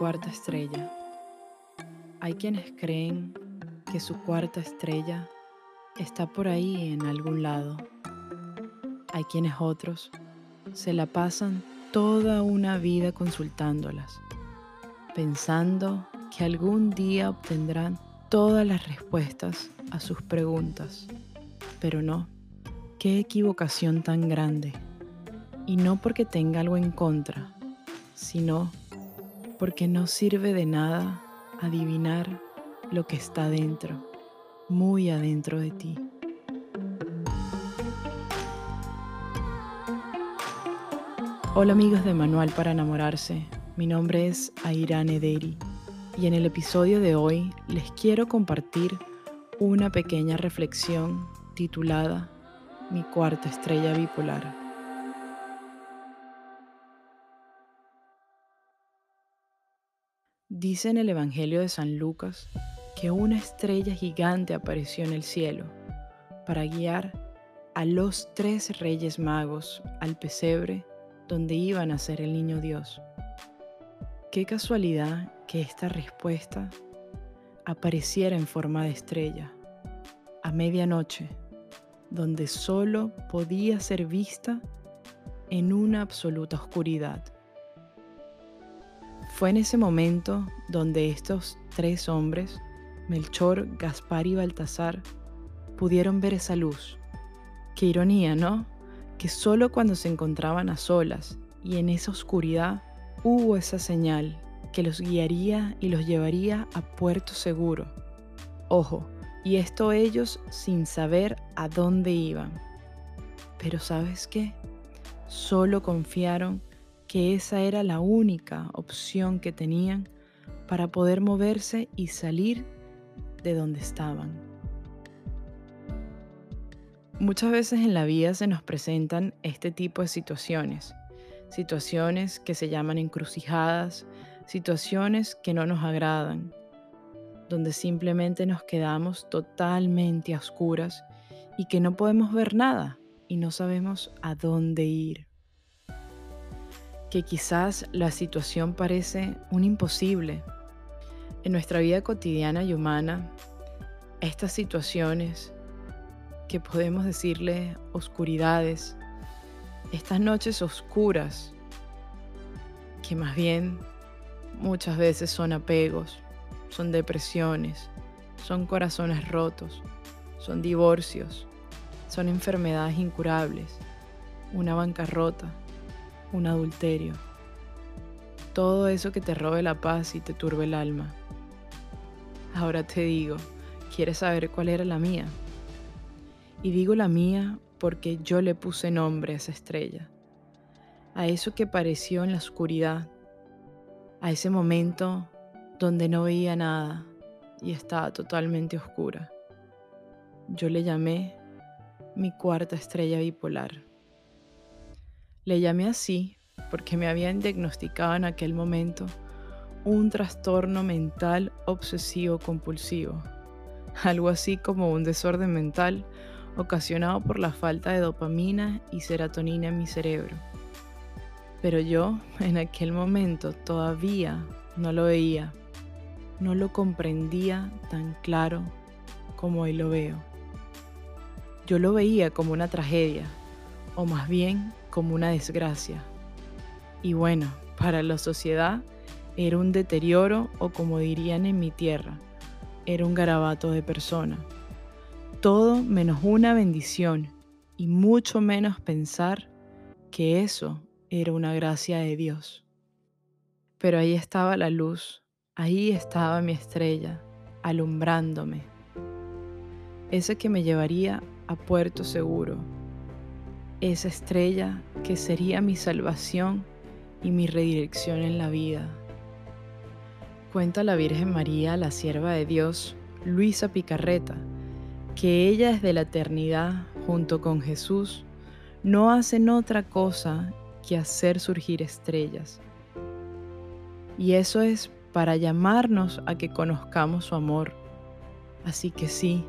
cuarta estrella. Hay quienes creen que su cuarta estrella está por ahí en algún lado. Hay quienes otros se la pasan toda una vida consultándolas, pensando que algún día obtendrán todas las respuestas a sus preguntas. Pero no, qué equivocación tan grande. Y no porque tenga algo en contra, sino porque no sirve de nada adivinar lo que está dentro, muy adentro de ti. Hola amigos de Manual para enamorarse, mi nombre es Airane Deri y en el episodio de hoy les quiero compartir una pequeña reflexión titulada Mi cuarta estrella bipolar. Dice en el Evangelio de San Lucas que una estrella gigante apareció en el cielo para guiar a los tres reyes magos al pesebre donde iban a ser el niño Dios. Qué casualidad que esta respuesta apareciera en forma de estrella, a medianoche, donde solo podía ser vista en una absoluta oscuridad. Fue en ese momento donde estos tres hombres, Melchor, Gaspar y Baltasar, pudieron ver esa luz. Qué ironía, ¿no? Que solo cuando se encontraban a solas y en esa oscuridad hubo esa señal que los guiaría y los llevaría a puerto seguro. Ojo, y esto ellos sin saber a dónde iban. Pero ¿sabes qué? Solo confiaron que esa era la única opción que tenían para poder moverse y salir de donde estaban. Muchas veces en la vida se nos presentan este tipo de situaciones, situaciones que se llaman encrucijadas, situaciones que no nos agradan, donde simplemente nos quedamos totalmente a oscuras y que no podemos ver nada y no sabemos a dónde ir que quizás la situación parece un imposible. En nuestra vida cotidiana y humana, estas situaciones que podemos decirle oscuridades, estas noches oscuras, que más bien muchas veces son apegos, son depresiones, son corazones rotos, son divorcios, son enfermedades incurables, una bancarrota, un adulterio, todo eso que te robe la paz y te turbe el alma. Ahora te digo, ¿quieres saber cuál era la mía? Y digo la mía porque yo le puse nombre a esa estrella, a eso que pareció en la oscuridad, a ese momento donde no veía nada y estaba totalmente oscura. Yo le llamé mi cuarta estrella bipolar. Le llamé así porque me habían diagnosticado en aquel momento un trastorno mental obsesivo compulsivo, algo así como un desorden mental ocasionado por la falta de dopamina y serotonina en mi cerebro. Pero yo en aquel momento todavía no lo veía, no lo comprendía tan claro como hoy lo veo. Yo lo veía como una tragedia, o más bien como una desgracia. Y bueno, para la sociedad era un deterioro o como dirían en mi tierra, era un garabato de persona. Todo menos una bendición y mucho menos pensar que eso era una gracia de Dios. Pero ahí estaba la luz, ahí estaba mi estrella, alumbrándome. Ese que me llevaría a puerto seguro, esa estrella que sería mi salvación y mi redirección en la vida. Cuenta la Virgen María, la sierva de Dios, Luisa Picarreta, que ella desde la eternidad, junto con Jesús, no hacen otra cosa que hacer surgir estrellas. Y eso es para llamarnos a que conozcamos su amor. Así que sí,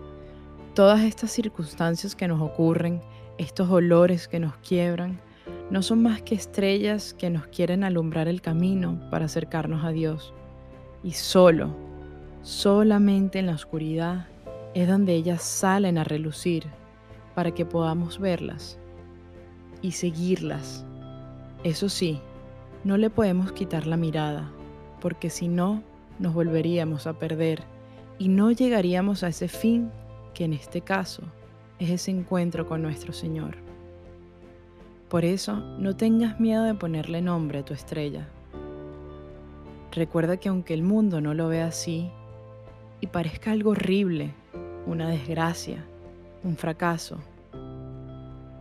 todas estas circunstancias que nos ocurren estos olores que nos quiebran no son más que estrellas que nos quieren alumbrar el camino para acercarnos a Dios. Y solo, solamente en la oscuridad es donde ellas salen a relucir para que podamos verlas y seguirlas. Eso sí, no le podemos quitar la mirada, porque si no, nos volveríamos a perder y no llegaríamos a ese fin que en este caso es ese encuentro con nuestro Señor. Por eso, no tengas miedo de ponerle nombre a tu estrella. Recuerda que aunque el mundo no lo vea así y parezca algo horrible, una desgracia, un fracaso,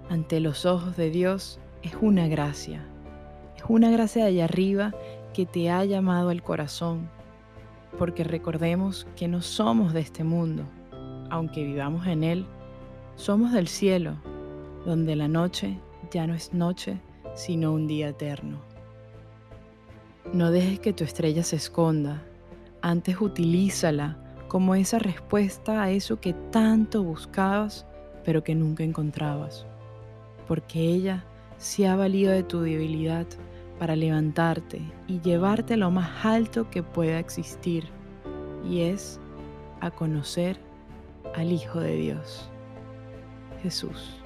ante los ojos de Dios es una gracia. Es una gracia de allá arriba que te ha llamado al corazón, porque recordemos que no somos de este mundo, aunque vivamos en él, somos del cielo, donde la noche ya no es noche, sino un día eterno. No dejes que tu estrella se esconda, antes utilízala como esa respuesta a eso que tanto buscabas, pero que nunca encontrabas. Porque ella se ha valido de tu debilidad para levantarte y llevarte a lo más alto que pueda existir, y es a conocer al Hijo de Dios, Jesús.